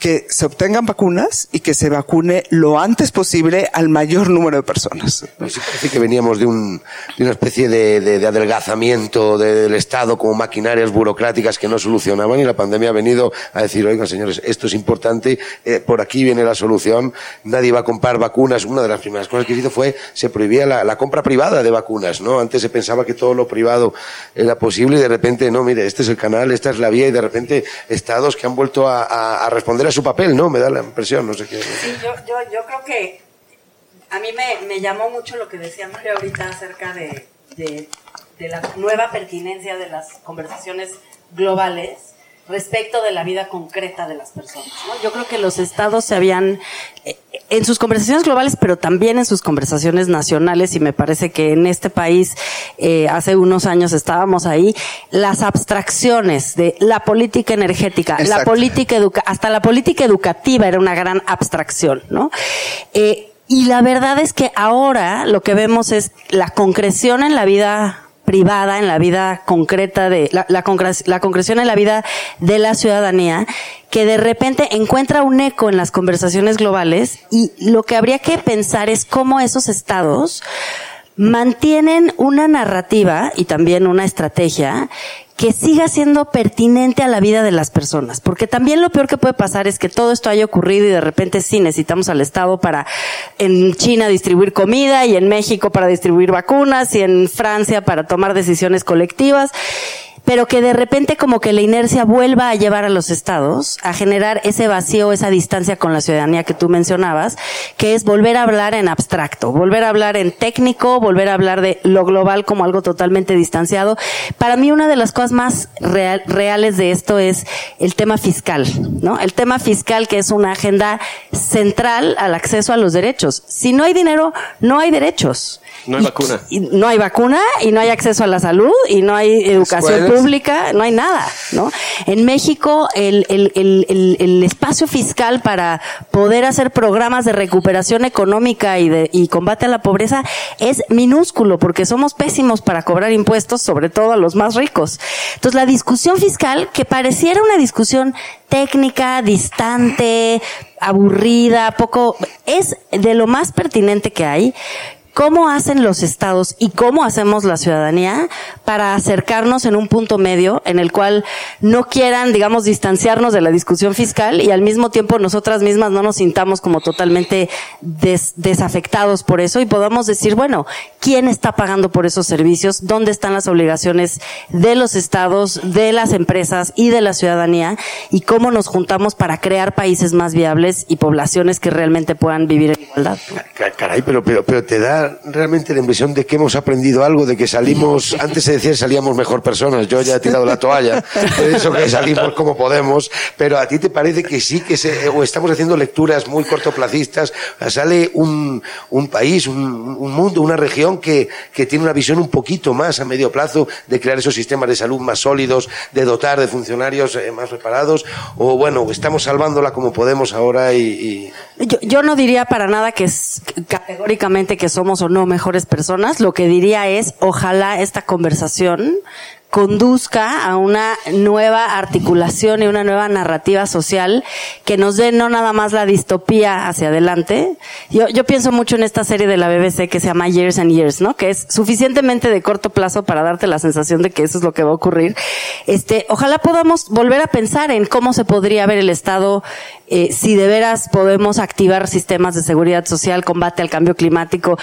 que se obtengan vacunas y que se vacune lo antes posible al mayor número de personas. Pues que veníamos de, un, de una especie de, de, adelgazamiento del Estado como maquinarias burocráticas que no solucionaban y la pandemia ha venido a decir, oigan señores, esto es importante, eh, por aquí viene la solución, nadie va a comprar vacunas. Una de las primeras cosas que hizo fue, se prohibía la, la compra privada de vacunas, ¿no? Antes se pensaba que todo lo privado era posible y de repente, no, mire, este es el canal, esta es la vía y de repente estados que han vuelto a, a, a responder a su papel, ¿no? Me da la impresión, no sé qué. Sí, yo, yo, yo creo que a mí me, me, llamó mucho lo que decía Mario ahorita acerca de, de la nueva pertinencia de las conversaciones globales respecto de la vida concreta de las personas. ¿no? Yo creo que los estados se habían, eh, en sus conversaciones globales, pero también en sus conversaciones nacionales, y me parece que en este país eh, hace unos años estábamos ahí, las abstracciones de la política energética, Exacto. la política educa hasta la política educativa era una gran abstracción, ¿no? Eh, y la verdad es que ahora lo que vemos es la concreción en la vida privada, en la vida concreta de, la, la, la, concreción en la vida de la ciudadanía, que de repente encuentra un eco en las conversaciones globales y lo que habría que pensar es cómo esos estados mantienen una narrativa y también una estrategia que siga siendo pertinente a la vida de las personas. Porque también lo peor que puede pasar es que todo esto haya ocurrido y de repente sí necesitamos al Estado para en China distribuir comida y en México para distribuir vacunas y en Francia para tomar decisiones colectivas pero que de repente como que la inercia vuelva a llevar a los estados a generar ese vacío, esa distancia con la ciudadanía que tú mencionabas, que es volver a hablar en abstracto, volver a hablar en técnico, volver a hablar de lo global como algo totalmente distanciado. Para mí una de las cosas más real, reales de esto es el tema fiscal, ¿no? El tema fiscal que es una agenda central al acceso a los derechos. Si no hay dinero, no hay derechos. No hay vacuna. Y, no hay vacuna y no hay acceso a la salud y no hay educación. Pública, no hay nada, ¿no? En México el, el, el, el, espacio fiscal para poder hacer programas de recuperación económica y, de, y combate a la pobreza es minúsculo porque somos pésimos para cobrar impuestos, sobre todo a los más ricos. Entonces la discusión fiscal, que pareciera una discusión técnica, distante, aburrida, poco, es de lo más pertinente que hay cómo hacen los estados y cómo hacemos la ciudadanía para acercarnos en un punto medio en el cual no quieran, digamos, distanciarnos de la discusión fiscal y al mismo tiempo nosotras mismas no nos sintamos como totalmente des desafectados por eso y podamos decir, bueno, ¿quién está pagando por esos servicios? ¿Dónde están las obligaciones de los estados, de las empresas y de la ciudadanía? Y cómo nos juntamos para crear países más viables y poblaciones que realmente puedan vivir en igualdad. Caray, pero, pero, pero te da realmente la impresión de que hemos aprendido algo, de que salimos, antes se decía salíamos mejor personas, yo ya he tirado la toalla, por eso que salimos como podemos, pero a ti te parece que sí que se, o estamos haciendo lecturas muy cortoplacistas, sale un, un país, un, un, mundo, una región que, que tiene una visión un poquito más a medio plazo de crear esos sistemas de salud más sólidos, de dotar de funcionarios eh, más preparados, o bueno, estamos salvándola como podemos ahora y... y... Yo, yo no diría para nada que es categóricamente que somos o no mejores personas, lo que diría es, ojalá esta conversación conduzca a una nueva articulación y una nueva narrativa social que nos dé no nada más la distopía hacia adelante. Yo, yo pienso mucho en esta serie de la BBC que se llama Years and Years, ¿no? Que es suficientemente de corto plazo para darte la sensación de que eso es lo que va a ocurrir. Este, ojalá podamos volver a pensar en cómo se podría ver el Estado eh, si de veras podemos activar sistemas de seguridad social, combate al cambio climático,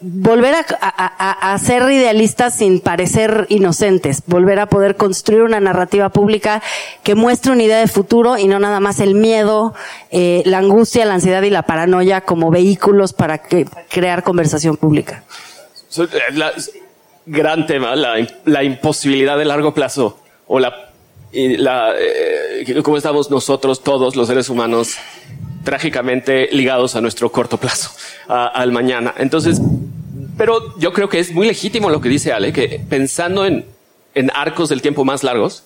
volver a, a, ser idealistas sin parecer inocentes, volver a poder construir una narrativa pública que muestre una idea de futuro y no nada más el miedo, eh, la angustia, la ansiedad y la paranoia como vehículos para crear conversación pública. gran tema, la, imposibilidad de largo plazo o la la, eh, cómo estamos nosotros todos los seres humanos trágicamente ligados a nuestro corto plazo, al mañana. Entonces, pero yo creo que es muy legítimo lo que dice Ale, que pensando en, en arcos del tiempo más largos,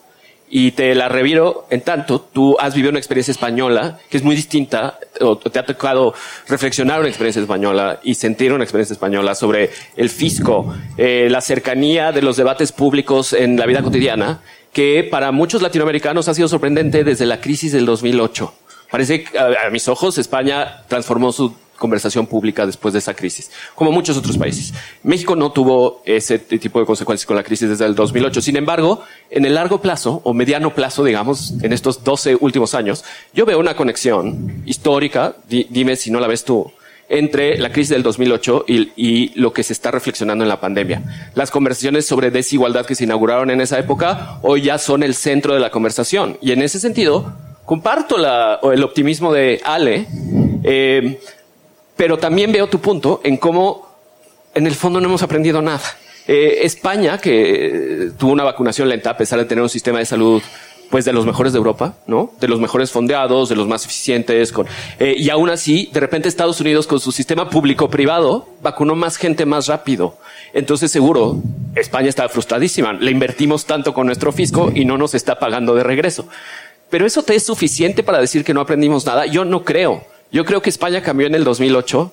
y te la reviro en tanto, tú has vivido una experiencia española que es muy distinta, o te ha tocado reflexionar una experiencia española y sentir una experiencia española sobre el fisco, eh, la cercanía de los debates públicos en la vida cotidiana que para muchos latinoamericanos ha sido sorprendente desde la crisis del 2008. Parece que a, mis ojos España transformó su conversación pública después de esa crisis, como muchos otros países. México no tuvo ese tipo de consecuencias con la crisis desde el 2008. Sin embargo, en el largo plazo o mediano plazo, digamos, en estos 12 últimos años, yo veo una conexión histórica, dime si no la ves tú, entre la crisis del 2008 y, y, lo que se está reflexionando en la pandemia. Las conversaciones sobre desigualdad que se inauguraron en esa época hoy ya son el centro de la conversación. Y en ese sentido, comparto la, el optimismo de Ale, eh, pero también veo tu punto en cómo en el fondo no hemos aprendido nada. Eh, España, que tuvo una vacunación lenta a pesar de tener un sistema de salud pues de los mejores de Europa, ¿no? De los mejores fondeados, de los más eficientes, con, eh, y aún así, de repente Estados Unidos con su sistema público-privado vacunó más gente más rápido. Entonces seguro, España estaba frustradísima. Le invertimos tanto con nuestro fisco y no nos está pagando de regreso. Pero eso te es suficiente para decir que no aprendimos nada. Yo no creo. Yo creo que España cambió en el 2008.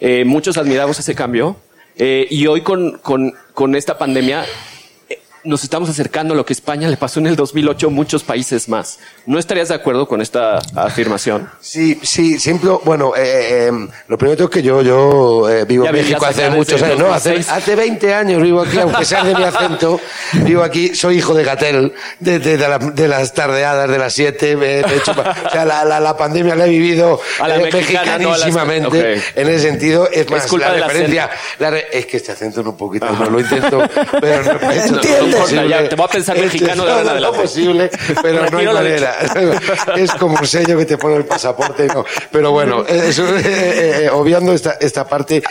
Eh, muchos admiramos ese cambio. Eh, y hoy con, con, con esta pandemia nos estamos acercando a lo que España le pasó en el 2008 a muchos países más. ¿No estarías de acuerdo con esta afirmación? Sí, sí, siempre, bueno, eh, eh, em, lo primero es que yo, yo eh, vivo en México hace muchos años, no, hace, hace 20 años vivo aquí, aunque sea de mi acento, vivo aquí, soy hijo de Gatel, de, de, de, las tardeadas de las 7, de hecho, o sea, la, la, la, pandemia la he vivido mexicanísimamente, en ese sentido, es más, la referencia, la es que este acento no un poquito, no lo intento, pero no, te voy a pensar mexicano de ahora No posible, pero no hay manera. Es como un sello que te pone el pasaporte, no. Pero bueno, eso, eh, eh, eh, obviando esta, esta parte,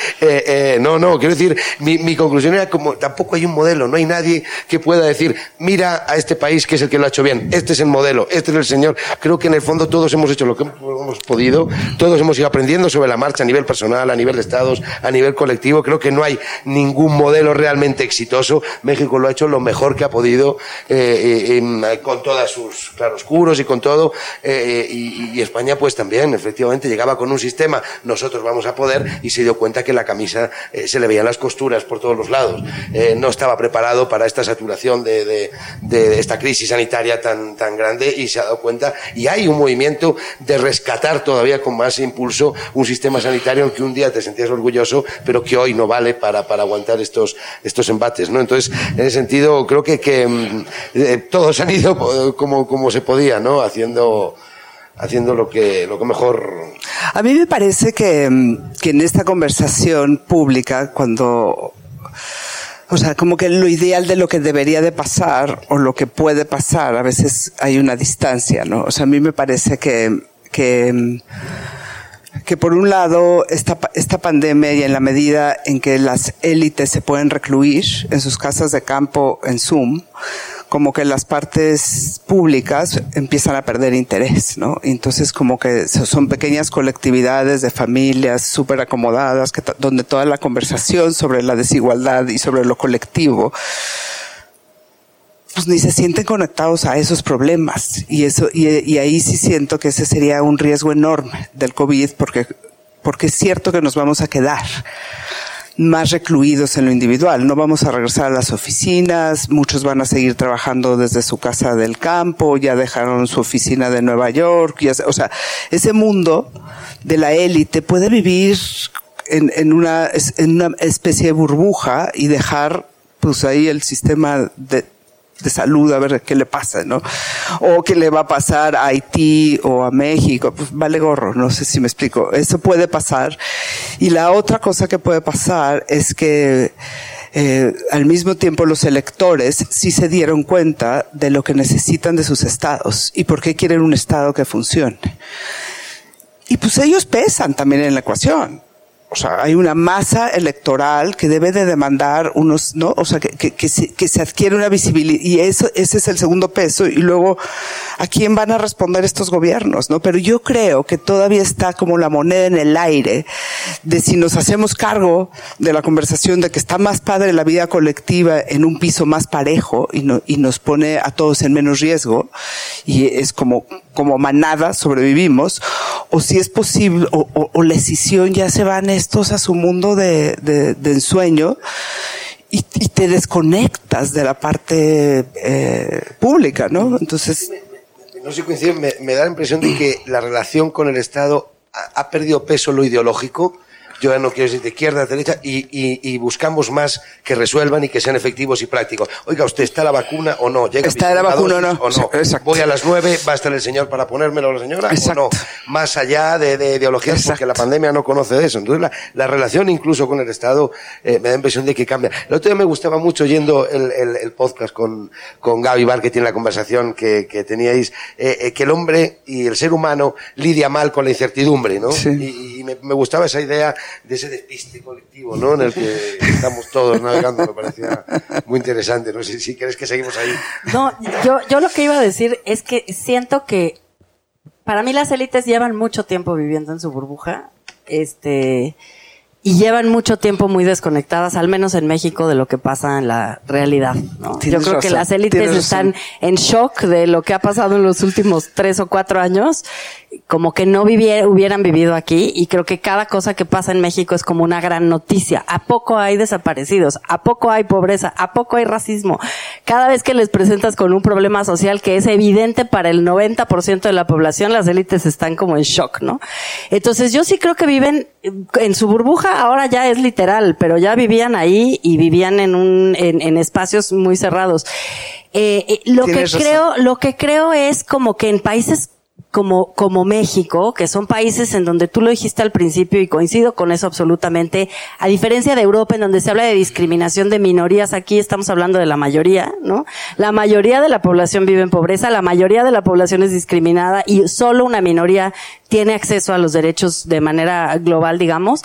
no, no, quiero decir, mi, mi conclusión era como, tampoco hay un modelo, no hay nadie que pueda decir, mira a este país que es el que lo ha hecho bien, este es el modelo, este es el señor. Creo que en el fondo todos hemos hecho lo que hemos podido, todos hemos ido aprendiendo sobre la marcha a nivel personal, a nivel de estados, a nivel colectivo. Creo que no hay ningún modelo realmente exitoso. México lo ha hecho lo mejor que ha podido, eh, eh, con todas sus claroscuros y con todo, eh, y, España pues también, efectivamente, llegaba con un sistema, nosotros vamos a poder, y se dio cuenta que la camisa se le veían las costuras por todos los lados. no estaba preparado para esta saturación de, de, esta crisis sanitaria tan, tan grande y se ha dado cuenta, y hay un movimiento de rescatar todavía con más impulso un sistema sanitario en que un día te sentías orgulloso, pero que hoy no vale para, para aguantar estos, estos embates, ¿no? Entonces, en ese sentido, creo que, mm, eh, todos han ido eh, como, se podía, ¿no? Haciendo, haciendo lo que, lo que mejor. A mí me parece que, mm, que en esta conversación pública, cuando o sea, como que lo ideal de lo que debería de pasar o lo que puede pasar, a veces hay una distancia, ¿no? O sea, a mí me parece que, que mm, que por un lado esta, esta pandemia y en la medida en que las élites se pueden recluir en sus casas de campo en Zoom, como que las partes públicas empiezan a perder interés, ¿no? Entonces como que son pequeñas colectividades de familias súper acomodadas, que, donde toda la conversación sobre la desigualdad y sobre lo colectivo pues ni se sienten conectados a esos problemas. Y eso, y, ahí sí siento que ese sería un riesgo enorme del COVID porque, porque es cierto que nos vamos a quedar. más recluidos en lo individual. No vamos a regresar a las oficinas, muchos van a seguir trabajando desde su casa del campo, ya dejaron su oficina de Nueva York, ya, o sea, ese mundo de la élite puede vivir en, una, en una especie de burbuja y dejar pues ahí el sistema de, de salud a ver qué le pasa, ¿no? O qué le va a pasar a Haití o a México, pues vale gorro, no sé si me explico. Eso puede pasar. Y la otra cosa que puede pasar es que eh, al mismo tiempo los electores sí se dieron cuenta de lo que necesitan de sus estados y por qué quieren un estado que funcione. Y pues ellos pesan también en la ecuación o sea, hay una masa electoral que debe de demandar unos, ¿no? O sea, que, que, que, se, que se adquiere una visibilidad y eso, ese es el segundo peso y luego a quién van a responder estos gobiernos, ¿no? Pero yo creo que todavía está como la moneda en el aire de si nos hacemos cargo de la conversación de que está más padre la vida colectiva en un piso más parejo y, no, y nos pone a todos en menos riesgo y es como, como manada sobrevivimos o si es posible o, o, o la decisión ya se van estos a su mundo de, de, de ensueño y, y, te desconectas de la parte eh, pública, ¿no? Entonces... No sé coincide, me, me, da la impresión de que la relación con el Estado ha, ha perdido peso lo ideológico yo ya no quiero decir de izquierda, de derecha, y, y, y, buscamos más que resuelvan y que sean efectivos y prácticos. Oiga, ¿usted está la vacuna o no? ¿Llega ¿Está la vacuna o no? O no. Exacto. Voy a las nueve, ¿va a estar el señor para ponérmelo la señora Exacto. o no? Más allá de, de ideologías, Exacto. porque la pandemia no conoce de eso. Entonces, la, la relación incluso con el Estado eh, me da impresión de que cambia. El otro día me gustaba mucho oyendo el, el, el podcast con, con Gaby Bar, que tiene la conversación que, que teníais, eh, eh, que el hombre y el ser humano lidia mal con la incertidumbre, ¿no? Sí. Y, y me, me gustaba esa idea de ese despiste colectivo, ¿no? En el que estamos todos navegando, me parecía muy interesante. No sé si crees que seguimos ahí. No, yo, yo lo que iba a decir es que siento que para mí las élites llevan mucho tiempo viviendo en su burbuja, este, y llevan mucho tiempo muy desconectadas, al menos en México, de lo que pasa en la realidad. ¿no? Yo creo razón, que las élites están en shock de lo que ha pasado en los últimos tres o cuatro años, como que no vivier, hubieran vivido aquí, y creo que cada cosa que pasa en México es como una gran noticia. ¿A poco hay desaparecidos? ¿A poco hay pobreza? ¿A poco hay racismo? Cada vez que les presentas con un problema social que es evidente para el 90% de la población, las élites están como en shock, ¿no? Entonces yo sí creo que viven en su burbuja ahora ya es literal, pero ya vivían ahí y vivían en un, en, en espacios muy cerrados. Eh, lo que razón. creo, lo que creo es como que en países como, como México, que son países en donde tú lo dijiste al principio y coincido con eso absolutamente, a diferencia de Europa en donde se habla de discriminación de minorías, aquí estamos hablando de la mayoría, ¿no? La mayoría de la población vive en pobreza, la mayoría de la población es discriminada y solo una minoría tiene acceso a los derechos de manera global, digamos.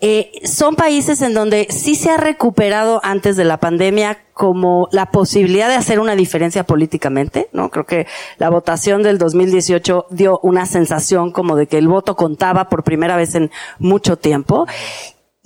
Eh, son países en donde sí se ha recuperado antes de la pandemia como la posibilidad de hacer una diferencia políticamente, ¿no? Creo que la votación del 2018 dio una sensación como de que el voto contaba por primera vez en mucho tiempo.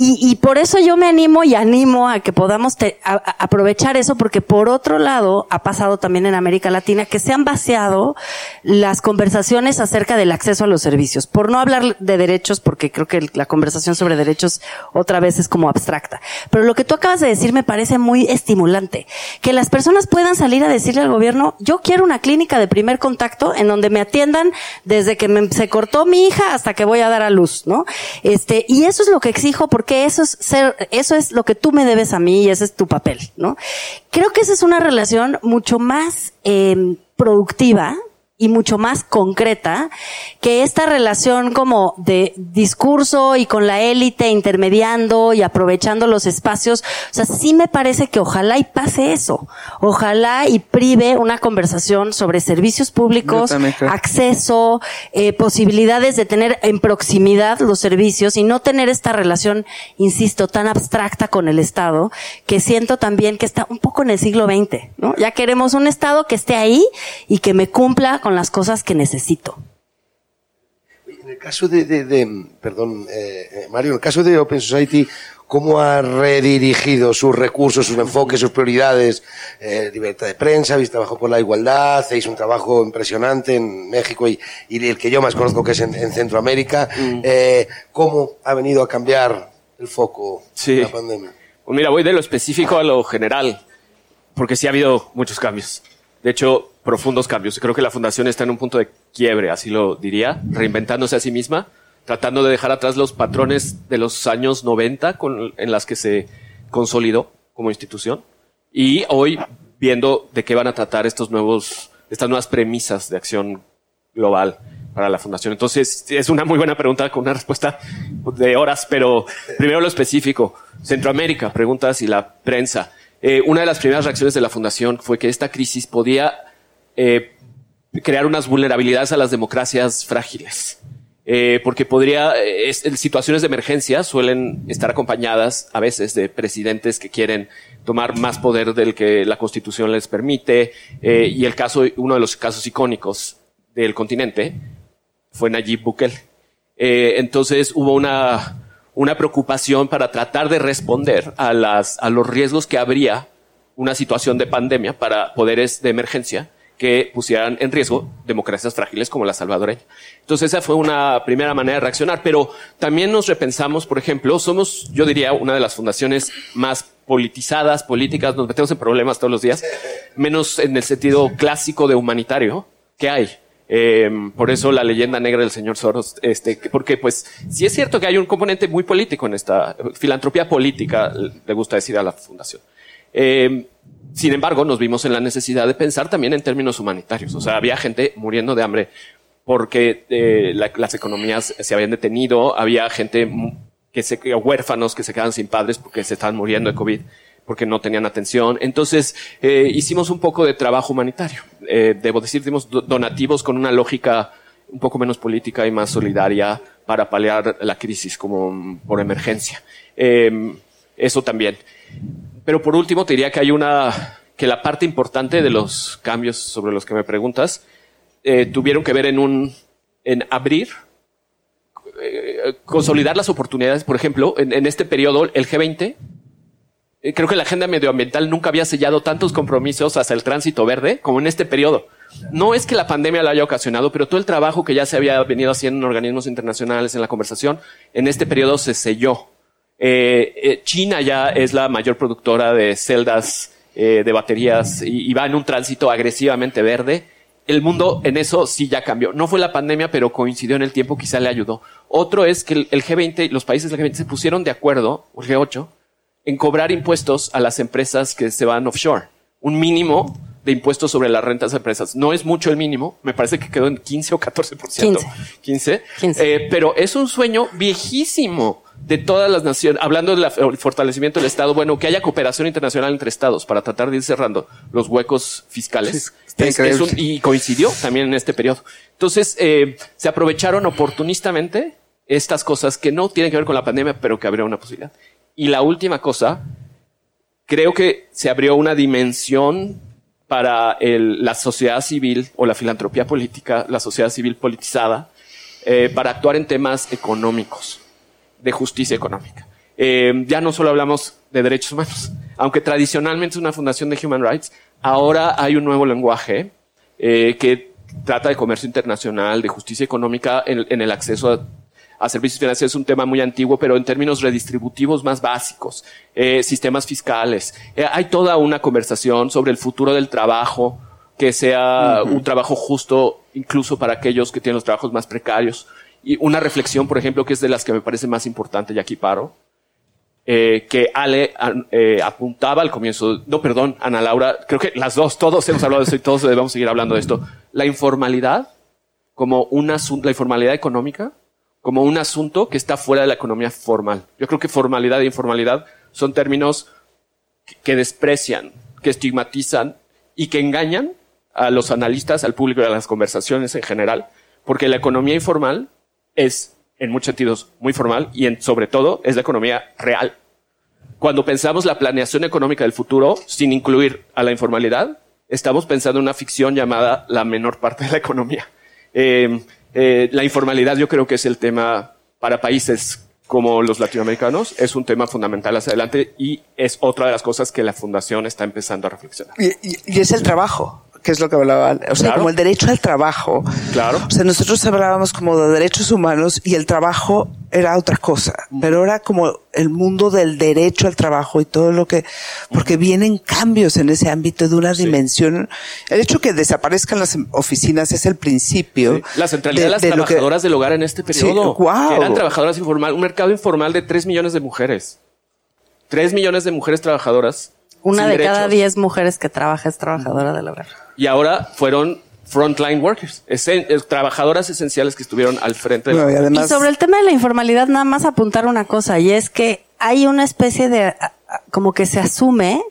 Y, y, por eso yo me animo y animo a que podamos te, a, aprovechar eso, porque por otro lado ha pasado también en América Latina que se han vaciado las conversaciones acerca del acceso a los servicios. Por no hablar de derechos, porque creo que la conversación sobre derechos otra vez es como abstracta. Pero lo que tú acabas de decir me parece muy estimulante. Que las personas puedan salir a decirle al gobierno, yo quiero una clínica de primer contacto en donde me atiendan desde que me, se cortó mi hija hasta que voy a dar a luz, ¿no? Este, y eso es lo que exijo porque que eso es ser, eso es lo que tú me debes a mí y ese es tu papel, ¿no? Creo que esa es una relación mucho más eh, productiva y mucho más concreta que esta relación como de discurso y con la élite intermediando y aprovechando los espacios. O sea, sí me parece que ojalá y pase eso. Ojalá y prive una conversación sobre servicios públicos, acceso, eh, posibilidades de tener en proximidad los servicios y no tener esta relación, insisto, tan abstracta con el Estado que siento también que está un poco en el siglo XX, ¿no? Ya queremos un Estado que esté ahí y que me cumpla con las cosas que necesito. En el caso de, de, de perdón, eh, Mario, en el caso de Open Society, ¿cómo ha redirigido sus recursos, sus enfoques, sus prioridades? Eh, libertad de prensa, habéis trabajado por la igualdad, hacéis un trabajo impresionante en México y, y el que yo más conozco que es en, en Centroamérica. Mm. Eh, ¿Cómo ha venido a cambiar el foco Sí. de la pandemia? Pues mira, voy de lo específico a lo general, porque sí ha habido muchos cambios. De hecho, profundos cambios. Creo que la fundación está en un punto de quiebre, así lo diría, reinventándose a sí misma, tratando de dejar atrás los patrones de los años 90 con, en las que se consolidó como institución y hoy viendo de qué van a tratar estos nuevos, estas nuevas premisas de acción global para la fundación. Entonces, es una muy buena pregunta con una respuesta de horas, pero primero lo específico. Centroamérica, preguntas y la prensa. Eh, una de las primeras reacciones de la fundación fue que esta crisis podía eh, crear unas vulnerabilidades a las democracias frágiles. Eh, porque podría, eh, situaciones de emergencia suelen estar acompañadas a veces de presidentes que quieren tomar más poder del que la constitución les permite. eh, y el caso, uno de los casos icónicos del continente fue Nayib Bukele. Entonces hubo una, una preocupación para tratar de responder a, las, a los riesgos que habría una situación de pandemia para poderes de emergencia que pusieran en riesgo democracias frágiles como la salvadoreña. Entonces esa fue una primera manera de reaccionar, pero también nos repensamos, por ejemplo, somos, yo diría, una de las fundaciones más politizadas, políticas, nos metemos en problemas todos los días, menos en el sentido clásico de humanitario que hay. Eh, por eso la leyenda negra del señor Soros, este, que- porque pues sí es cierto que hay un componente muy político en esta filantropía política, le gusta decir a la fundación. Eh, sin embargo, nos vimos en la necesidad de pensar también en términos humanitarios. O sea, había gente muriendo de hambre porque eh, la- las economías se habían detenido, había gente que se huérfanos que se quedaban sin padres porque se estaban muriendo de COVID porque no tenían atención. Entonces, eh, hicimos un poco de trabajo humanitario. Eh, debo decir, dimos do- donativos con una lógica un poco menos política y más solidaria para paliar la crisis como por emergencia. Eh, eso también. Pero por último, te diría que hay una, que la parte importante de los cambios sobre los que me preguntas, eh, tuvieron que ver en un, en abrir, eh, consolidar las oportunidades. Por ejemplo, en, en este periodo, el G20, eh, creo que la agenda medioambiental nunca había sellado tantos compromisos hacia el tránsito verde como en este periodo. No es que la pandemia lo haya ocasionado, pero todo el trabajo que ya se había venido haciendo en organismos internacionales, en la conversación, en este periodo se selló. Eh, eh, China ya es la mayor productora de celdas eh, de baterías y, va en un tránsito agresivamente verde. El mundo en eso sí ya cambió. No fue la pandemia, pero coincidió en el tiempo, quizá le ayudó. Otro es que el, el G20 y los países del G20 se pusieron de acuerdo, el G8, en cobrar impuestos a las empresas que se van offshore. Un mínimo de impuestos sobre las rentas de empresas. No es mucho el mínimo, me parece que quedó en 15 o 14%. 15. 15. 15. Eh, pero es un sueño viejísimo de todas las naciones, hablando del fortalecimiento del Estado, bueno, que haya cooperación internacional entre Estados para tratar de ir cerrando los huecos fiscales. Sí, Es- increíble. es un- y coincidió también en este periodo. Entonces, eh, se aprovecharon oportunistamente estas cosas que no tienen que ver con la pandemia, pero que habría una posibilidad. Y la última cosa, creo que se abrió una dimensión para la sociedad civil o la filantropía política, la sociedad civil politizada, eh, para actuar en temas económicos, de justicia económica. Eh, ya no solo hablamos de derechos humanos, aunque tradicionalmente es una fundación de human rights, ahora hay un nuevo lenguaje eh, que trata de comercio internacional, de justicia económica en el acceso a, a servicios financieros es un tema muy antiguo, pero en términos redistributivos más básicos, eh, sistemas fiscales. Eh, hay toda una conversación sobre el futuro del trabajo, que sea un trabajo justo incluso para aquellos que tienen los trabajos más precarios. Y una reflexión, por ejemplo, que es de las que me parece más importante, y aquí paro, eh, que Ale eh, apuntaba al comienzo, no, perdón, Ana Laura, creo que las dos, todos hemos hablado de esto y todos debemos seguir hablando de esto. La informalidad como un asunto, la informalidad económica como un asunto que está fuera de la economía formal. Yo creo que formalidad e informalidad son términos que- desprecian, que estigmatizan y que engañan a los analistas, al público y a las conversaciones en general, porque la economía informal es, en muchos sentidos, muy formal y sobre todo es la economía real. Cuando pensamos la planeación económica del futuro, sin incluir a la informalidad, estamos pensando en una ficción llamada la menor parte de la economía. Eh, eh, la informalidad yo creo que es el tema para países como los latinoamericanos, es un tema fundamental hacia adelante y es otra de las cosas que la fundación está empezando a reflexionar. Y, es el trabajo, que es lo que hablaba. O sea, Claro. como el derecho al trabajo. Claro. O sea, nosotros hablábamos como de derechos humanos y el trabajo era otra cosa, pero era como el mundo del derecho al trabajo y todo lo que, porque vienen cambios en ese ámbito de una dimensión. El hecho que desaparezcan las oficinas es el principio. Sí. La centralidad de, las trabajadoras del hogar en este periodo. Sí, wow. que eran trabajadoras informales, un mercado informal de 3 millones de mujeres. 3 millones de mujeres trabajadoras. Una de derechos. cada 10 mujeres que trabaja es trabajadora del hogar. Y ahora fueron frontline workers, esen, trabajadoras esenciales que estuvieron al frente. De la... y, además... y sobre el tema de la informalidad, nada más apuntar una cosa, y es que hay una especie de, como que se asume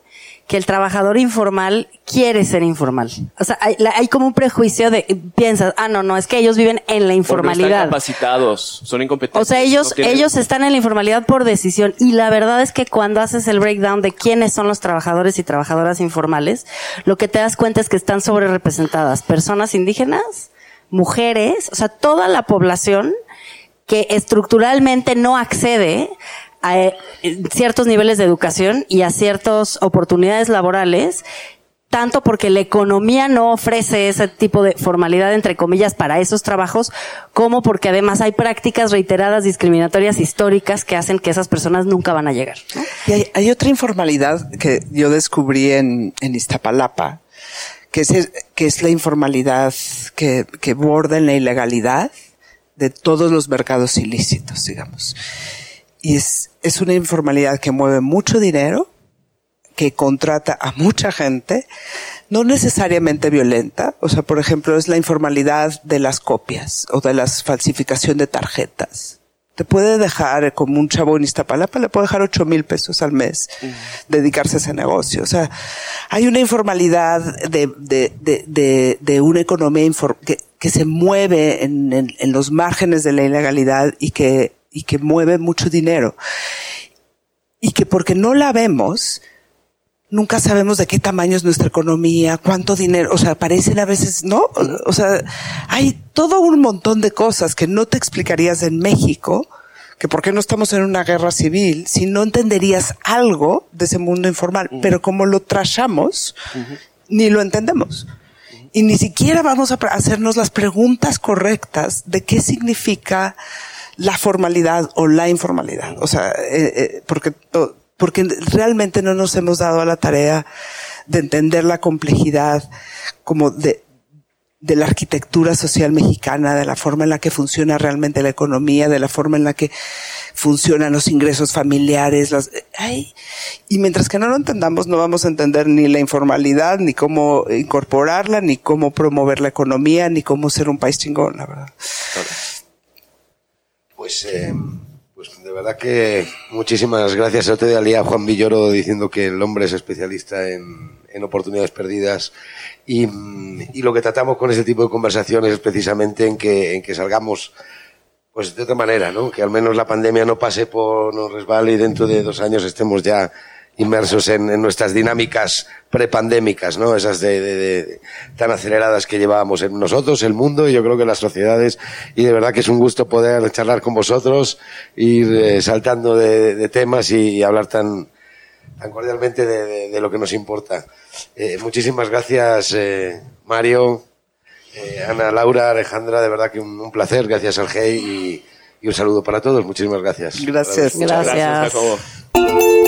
que el trabajador informal quiere ser informal. O sea, hay, hay, como un prejuicio de, piensas, ah, no, no, es que ellos viven en la informalidad. No están capacitados, son incompetentes. O sea, ellos, no tienen... ellos están en la informalidad por decisión. Y la verdad es que cuando haces el breakdown de quiénes son los trabajadores y trabajadoras informales, lo que te das cuenta es que están sobre representadas personas indígenas, mujeres, o sea, toda la población que estructuralmente no accede a eh, ciertos niveles de educación y a ciertas oportunidades laborales, tanto porque la economía no ofrece ese tipo de formalidad, entre comillas, para esos trabajos, como porque además hay prácticas reiteradas discriminatorias históricas que hacen que esas personas nunca van a llegar. Y hay, otra informalidad que yo descubrí en, en Iztapalapa, que es, que es la informalidad que, que borda en la ilegalidad de todos los mercados ilícitos, digamos. Y es, es una informalidad que mueve mucho dinero, que contrata a mucha gente, no necesariamente violenta. O sea, por ejemplo, es la informalidad de las copias o de la falsificación de tarjetas. Te puede dejar, como un chavo en Iztapalapa, le puede dejar ocho mil pesos al mes, -huh. dedicarse a ese negocio. O sea, hay una informalidad de, de, de, de, de una economía que, que se mueve en, en, en los márgenes de la ilegalidad y que y que mueve mucho dinero. Y que porque no la vemos, nunca sabemos de qué tamaño es nuestra economía, cuánto dinero, o sea, parecen a veces, ¿no? O sea, hay todo un montón de cosas que no te explicarías en México, que por qué no estamos en una guerra civil, si no entenderías algo de ese mundo informal, uh -huh. pero como lo trashamos, uh -huh. ni lo entendemos. Y ni siquiera vamos a hacernos las preguntas correctas de qué significa la formalidad o la informalidad. O sea, eh, eh, porque, porque realmente no nos hemos dado a la tarea de entender la complejidad como de, de la arquitectura social mexicana, de la forma en la que funciona realmente la economía, de la forma en la que funcionan los ingresos familiares, las, ay, y mientras que no lo entendamos, no vamos a entender ni la informalidad, ni cómo incorporarla, ni cómo promover la economía, ni cómo ser un país chingón, la verdad. Pues, eh, pues de verdad que muchísimas gracias. Yo te día Juan Villoro diciendo que el hombre es especialista en, en oportunidades perdidas y, y, lo que tratamos con ese tipo de conversaciones es precisamente en que, en que salgamos pues de otra manera, ¿no? Que al menos la pandemia no pase por, nos resbale y dentro de dos años estemos ya inmersos en, en nuestras dinámicas prepandémicas, ¿no? Esas de, de, de, tan aceleradas que llevábamos en nosotros, el mundo y yo creo que las sociedades. Y de verdad que es un gusto poder charlar con vosotros, ir eh, saltando de, de, temas y, y, hablar tan, tan cordialmente de, de, lo que nos importa. Eh, muchísimas gracias, eh, Mario, eh, Ana, Laura, Alejandra, de verdad que un, un placer. Gracias al GEI y, y, un saludo para todos. Muchísimas gracias. Gracias. Gracias. gracias.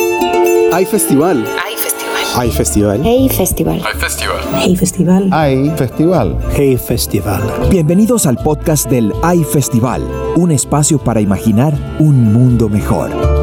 Hay festival. Hay festival. Hay festival. Hey festival. Hay festival. Hey festival. Hay festival. Hey festival. Bienvenidos al podcast del Hay Festival, un espacio para imaginar un mundo mejor.